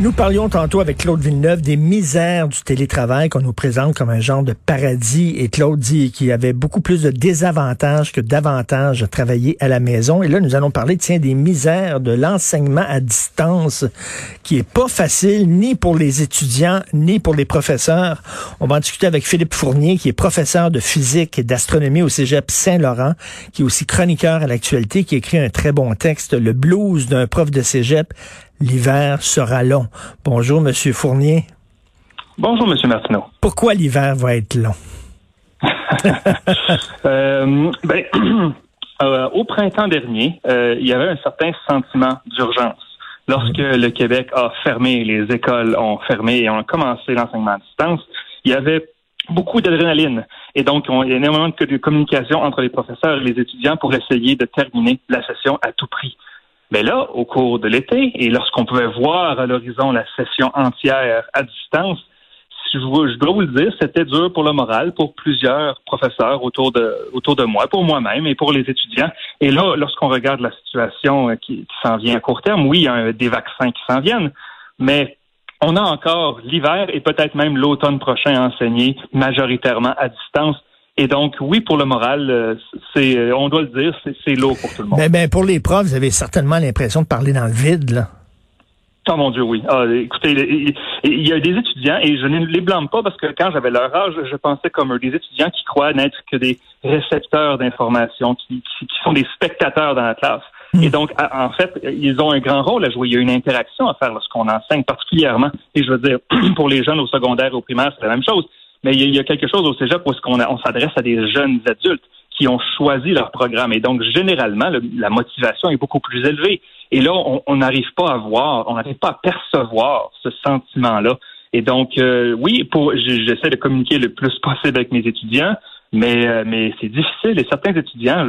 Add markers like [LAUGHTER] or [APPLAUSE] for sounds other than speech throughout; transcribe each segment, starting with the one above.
Nous parlions tantôt avec Claude Villeneuve des misères du télétravail qu'on nous présente comme un genre de paradis et Claude dit qu'il y avait beaucoup plus de désavantages que d'avantages à travailler à la maison. Et là, nous allons parler, tiens, des misères de l'enseignement à distance qui est pas facile ni pour les étudiants ni pour les professeurs. On va en discuter avec Philippe Fournier qui est professeur de physique et d'astronomie au Cégep Saint-Laurent, qui est aussi chroniqueur à l'actualité, qui écrit un très bon texte, Le blues d'un prof de Cégep l'hiver sera long. Bonjour, Monsieur Fournier. Bonjour, Monsieur Martineau. Pourquoi l'hiver va être long? [LAUGHS] euh, ben, [CLEARS THROAT] euh, au printemps dernier, euh, il y avait un certain sentiment d'urgence. Lorsque le Québec a fermé, les écoles ont fermé et ont commencé l'enseignement à distance, il y avait beaucoup d'adrénaline. Et donc, il y a énormément de communication entre les professeurs et les étudiants pour essayer de terminer la session à tout prix. Mais là, au cours de l'été, et lorsqu'on pouvait voir à l'horizon la session entière à distance, je, je dois vous le dire, c'était dur pour le moral, pour plusieurs professeurs autour de, autour de moi, pour moi-même et pour les étudiants. Et là, lorsqu'on regarde la situation qui, qui s'en vient à court terme, oui, il y a des vaccins qui s'en viennent, mais on a encore l'hiver et peut-être même l'automne prochain à enseigner majoritairement à distance. Et donc, oui, pour le moral, euh, c'est, euh, on doit le dire, c'est lourd pour tout le monde. Ben, ben, pour les profs, vous avez certainement l'impression de parler dans le vide, là. Oh mon Dieu, oui. Ah, écoutez, il y a des étudiants, et je ne les blâme pas parce que quand j'avais leur âge, je pensais comme eux, des étudiants qui croient n'être que des récepteurs d'informations, qui, qui, sont des spectateurs dans la classe. Hmm. Et donc, en fait, ils ont un grand rôle à jouer. Il y a une interaction à faire lorsqu'on enseigne, particulièrement. Et je veux dire, [CLEARS THROAT] pour les jeunes au secondaire, au primaire, c'est la même chose. Mais il y, a quelque chose au cégep où on, on s'adresse à des jeunes adultes qui ont choisi leur programme. Et donc, généralement, la motivation est beaucoup plus élevée. Et là, on n'arrive pas à voir, on n'arrive pas à percevoir ce sentiment-là. Et donc, euh, oui, pour j'essaie de communiquer le plus possible avec mes étudiants, mais euh, mais c'est difficile. Et certains étudiants,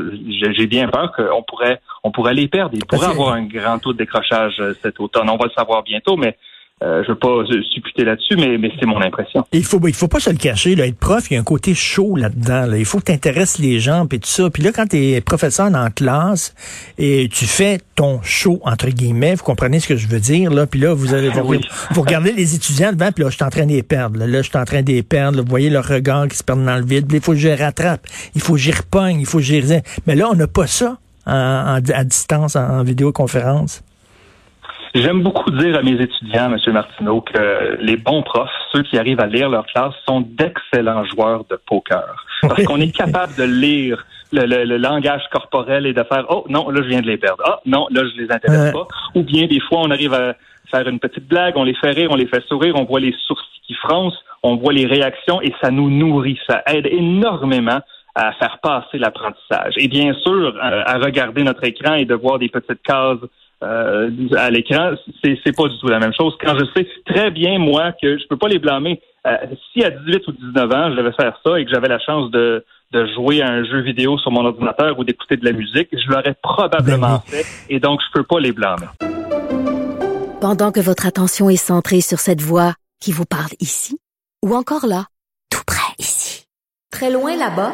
j'ai bien peur qu'on pourrait on pourrait les perdre. Ils pourraient avoir un grand taux de décrochage euh, cet automne. On va le savoir bientôt, mais euh, je veux pas supputer là-dessus, mais, mais c'est mon impression. Il faut il faut pas se le cacher. Là, être prof, il y a un côté chaud là-dedans. Là. Il faut que tu intéresses les gens puis tout ça. Puis là, quand tu es professeur en classe et tu fais ton show entre guillemets, vous comprenez ce que je veux dire là. Puis là, vous allez vous, vous, regardez les étudiants devant, puis là, je suis en train de les perdre. Là, je suis en train de les perdre. vous voyez leur regard qui se perd dans le vide. Puis il faut que je les rattrape. Il faut que j'y repogne. Il faut que j'y Mais là, on n'a pas ça à distance, en vidéoconférence. J'aime beaucoup dire à mes étudiants, M. Martineau, que les bons profs, ceux qui arrivent à lire leur classe, sont d'excellents joueurs de poker. Parce qu'on est capable de lire le, langage corporel et de faire Oh non, là je viens de les perdre. Ah non, là je les intéresse pas. Ou bien des fois on arrive à faire une petite blague, on les fait rire, on les fait sourire, on voit les sourcils qui froncent, on voit les réactions et ça nous nourrit, ça aide énormément à faire passer l'apprentissage. Et bien sûr, à regarder notre écran et de voir des petites cases euh, à l'écran, c'est, c'est pas du tout la même chose. Quand je sais très bien, moi, que je peux pas les blâmer. Euh, si à 18 ou 19 ans, je devais faire ça et que j'avais la chance de, de jouer à un jeu vidéo sur mon ordinateur ou d'écouter de la musique, je l'aurais probablement ben fait et donc je peux pas les blâmer. Pendant que votre attention est centrée sur cette voix qui vous parle ici ou encore là, tout près ici, très loin là-bas,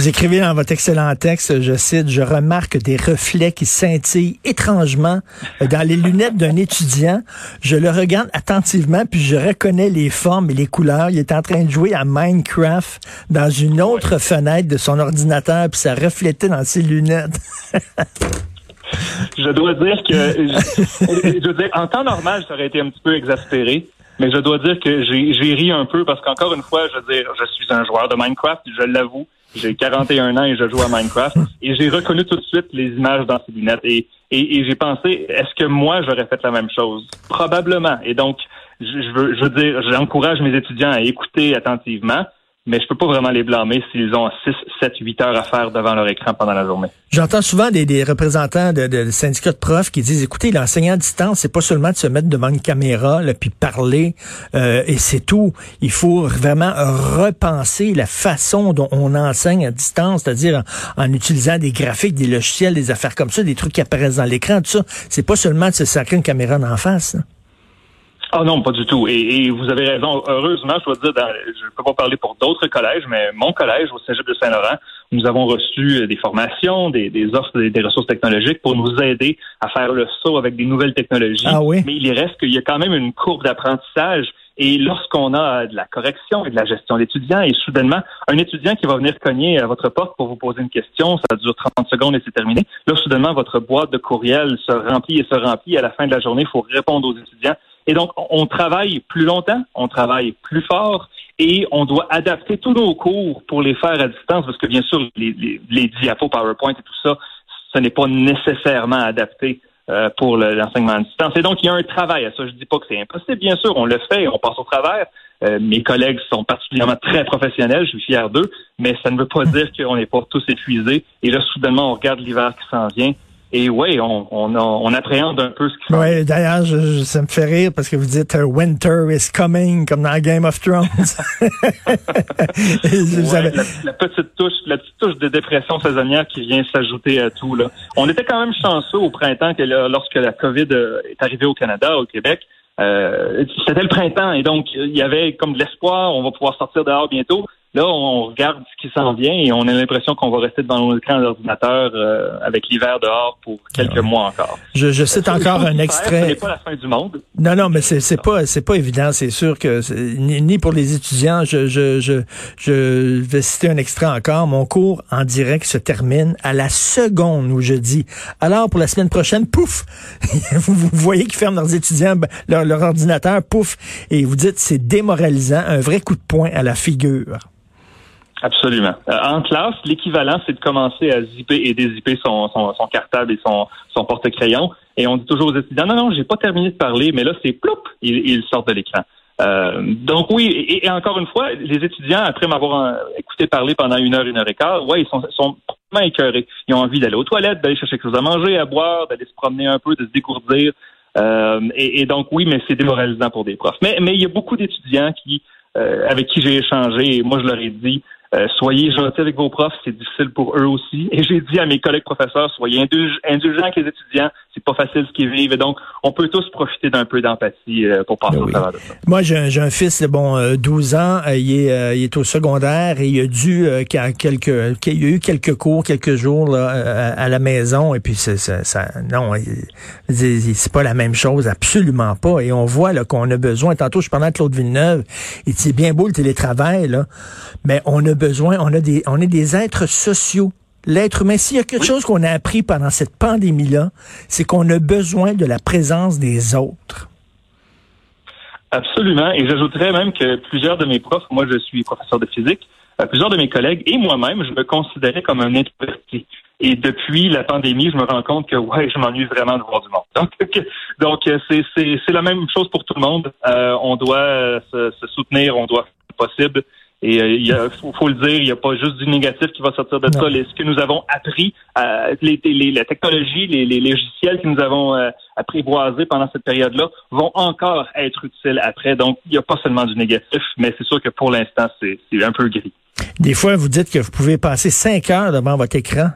Vous écrivez dans votre excellent texte, je cite, je remarque des reflets qui scintillent étrangement dans les lunettes d'un étudiant. Je le regarde attentivement, puis je reconnais les formes et les couleurs. Il est en train de jouer à Minecraft dans une autre fenêtre de son ordinateur, puis ça reflétait dans ses lunettes. je dois dire que, je, veux dire, en temps normal, ça aurait été un petit peu exaspéré. Mais je dois dire que j'ai ri un peu parce qu'encore une fois, je veux dire, je suis un joueur de Minecraft, je l'avoue. J'ai 41 ans et je joue à Minecraft. Et j'ai reconnu tout de suite les images dans ces lunettes. Et, et, j'ai pensé, est-ce que moi, j'aurais fait la même chose? Probablement. Et donc, je, je veux dire, j'encourage mes étudiants à écouter attentivement mais je peux pas vraiment les blâmer s'ils ont 6, 7, 8 heures à faire devant leur écran pendant la journée. J'entends souvent des, représentants de, syndicats de profs qui disent, écoutez, l'enseignant à distance, c'est pas seulement de se mettre devant une caméra, là, puis parler, euh, et c'est tout. Il faut vraiment repenser la façon dont on enseigne à distance, c'est-à-dire en, utilisant des graphiques, des logiciels, des affaires comme ça, des trucs qui apparaissent dans l'écran, tout ça. C'est pas seulement de se sacrer une caméra d'en face. Ah non, pas du tout. Et, vous avez raison. Heureusement, je dois dire, je ne peux pas parler pour d'autres collèges, mais mon collège au Cégep de Saint-Laurent, nous avons reçu des formations, des, offres, des, ressources technologiques pour nous aider à faire le saut avec des nouvelles technologies. Ah oui? Mais il reste qu'il y a quand même une courbe d'apprentissage. Et lorsqu'on a de la correction et de la gestion d'étudiants, et soudainement, un étudiant qui va venir cogner à votre porte pour vous poser une question, ça dure 30 secondes et c'est terminé. Là, soudainement, votre boîte de courriel se remplit et se remplit. À la fin de la journée, il faut répondre aux étudiants et donc, on travaille plus longtemps, on travaille plus fort et on doit adapter tous nos cours pour les faire à distance parce que, bien sûr, les, les, diapos PowerPoint et tout ça, ce n'est pas nécessairement adapté euh, pour l'enseignement à distance. Et donc, il y a un travail à ça. Je dis pas que c'est impossible, bien sûr, on le fait, on passe au travers. Euh, mes collègues sont particulièrement très professionnels, je suis fier d'eux, mais ça ne veut pas dire qu'on n'est pas tous épuisés. Et là, soudainement, on regarde l'hiver qui s'en vient et oui, on, on, on, appréhende un peu ce qui Oui, d'ailleurs, ça me fait rire parce que vous dites uh, Winter is coming, comme dans Game of Thrones. [LAUGHS] la, petite touche, la petite touche de dépression saisonnière qui vient s'ajouter à tout. Là. On était quand même chanceux au printemps que lorsque la COVID euh, est arrivée au Canada, au Québec. Euh, c'était le printemps et donc il y avait comme de l'espoir, on va pouvoir sortir dehors bientôt. Là, on regarde ce qui s'en vient et on a l'impression qu'on va rester devant nos écrans d'ordinateur euh, avec l'hiver dehors pour quelques mois encore. Je, je cite encore un extrait. Ce n'est pas la fin du monde. Non, non, mais c'est c'est pas c'est pas évident. C'est sûr que ni, pour les étudiants. Je, je je je vais citer un extrait encore. Mon cours en direct se termine à la seconde où je dis. Alors pour la semaine prochaine, pouf, [LAUGHS] vous, voyez qu'ils ferment leurs étudiants ben, leur, leur ordinateur, pouf, et vous dites c'est démoralisant, un vrai coup de poing à la figure. Absolument. Euh, en classe, l'équivalent, c'est de commencer à zipper et dézipper son, son, son cartable et son, son porte-crayon. Et on dit toujours aux étudiants, non, non, j'ai pas terminé de parler, mais là, c'est ploup, ils, sortent de l'écran. Euh, donc oui, et, encore une fois, les étudiants, après m'avoir euh, écouté parler pendant une heure, une heure et quart, ouais, ils sont, sont complètement écœurés. Ils ont envie d'aller aux toilettes, d'aller chercher quelque chose à manger, à boire, d'aller se promener un peu, de se décourdir. Euh, et, et, donc oui, mais c'est démoralisant pour des profs. Mais, mais il y a beaucoup d'étudiants qui, euh, avec qui j'ai échangé, et moi je leur ai dit, euh, soyez gentils avec vos profs, c'est difficile pour eux aussi. [LAUGHS] Et j'ai dit à mes collègues professeurs, soyez indulgents avec les étudiants, c'est pas facile ce qu'ils vivent. Et donc, on peut tous profiter d'un peu d'empathie euh, pour passer ben au travers de ça. Moi, j'ai un, fils de bon 12 euh, ans, il est, il est au secondaire et il a dû quelques, il a eu quelques cours, quelques jours là, à, la maison. Et puis, c'est, ça, ça, non, c'est pas la même chose, absolument pas. Et on voit là qu'on a besoin. Tantôt, je parlais à Claude Villeneuve. Il dit, c'est bien beau le télétravail là, mais on a besoin, on a des, on est des êtres sociaux. L'être humain, s'il y a quelque chose qu'on a appris pendant cette pandémie-là, c'est qu'on a besoin de la présence des autres. Absolument. Et j'ajouterais même que plusieurs de mes profs, moi je suis professeur de physique, euh, plusieurs de mes collègues et moi-même, je me considérais comme un introverti. Et depuis la pandémie, je me rends compte que ouais, je m'ennuie vraiment de voir du monde. Donc, [LAUGHS] donc euh, c'est, c'est, la même chose pour tout le monde. Euh, on doit se, se, soutenir, on doit faire possible. Et euh, il faut, le dire, il n'y a pas juste du négatif qui va sortir de ça. ce que nous avons appris, euh, les, les, la technologie, les, les, logiciels que nous avons euh, apprivoisés pendant cette période-là vont encore être utiles après. Donc, il n'y a pas seulement du négatif, mais c'est sûr que pour l'instant, c'est un peu gris. Des fois, vous dites que vous pouvez passer cinq heures devant votre écran.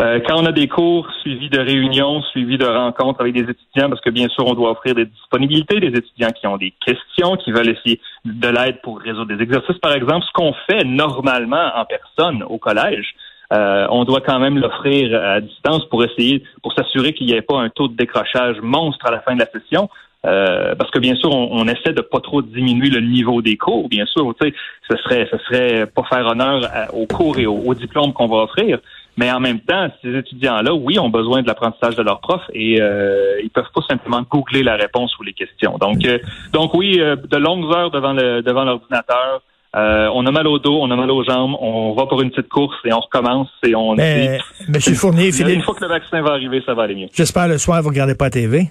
Euh, quand on a des cours suivis de réunions, suivis de rencontres avec des étudiants, parce que bien sûr, on doit offrir des disponibilités, des étudiants qui ont des questions, qui veulent essayer de l'aide pour résoudre des exercices, par exemple, ce qu'on fait normalement en personne au collège. Euh, on doit quand même l'offrir à distance pour essayer, pour s'assurer qu'il n'y ait pas un taux de décrochage monstre à la fin de la session. Euh, parce que bien sûr, on, essaie de pas trop diminuer le niveau des cours. Bien sûr, tu sais, ce serait, ce serait pas faire honneur aux cours et aux, diplômes qu'on va offrir. Mais en même temps, ces étudiants-là, oui, ont besoin de l'apprentissage de leurs profs et euh, ils peuvent pas simplement googler la réponse ou les questions. Donc, euh, donc oui, euh, de longues heures devant le devant l'ordinateur. on a mal au dos, on a mal aux jambes, on va pour une petite course et on recommence et on. Mais, Monsieur Fournier, [LAUGHS] Philippe, une fois que le vaccin va arriver, ça va aller mieux. J'espère le soir vous regardez pas la TV.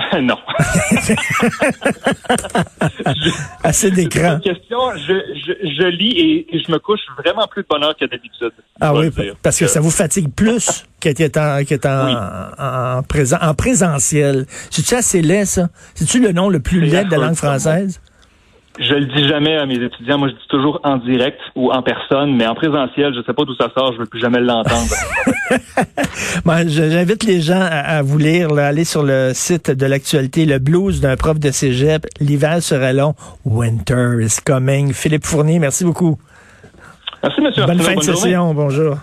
[LAUGHS] non. [LAUGHS] Assez d'écran. question. Je, je, je, lis et, je me couche vraiment plus de bonheur que d'habitude. Ah oui, parce que ça vous fatigue plus [LAUGHS] qu'être en, qu en, en, présent, en présentiel. C'est-tu assez laid, ça? C'est-tu le nom le plus laid de la langue française? Je le dis jamais à mes étudiants. Moi, je dis toujours en direct ou en personne, mais en présentiel, je sais pas d'où ça sort. Je veux plus jamais l'entendre. [LAUGHS] j'invite les gens à, vous lire, aller sur le site de l'actualité, le blues d'un prof de cégep. L'hiver sera long. Winter is coming. Philippe Fournier, merci beaucoup. Merci, monsieur. Bonne fin de session. Bonjour.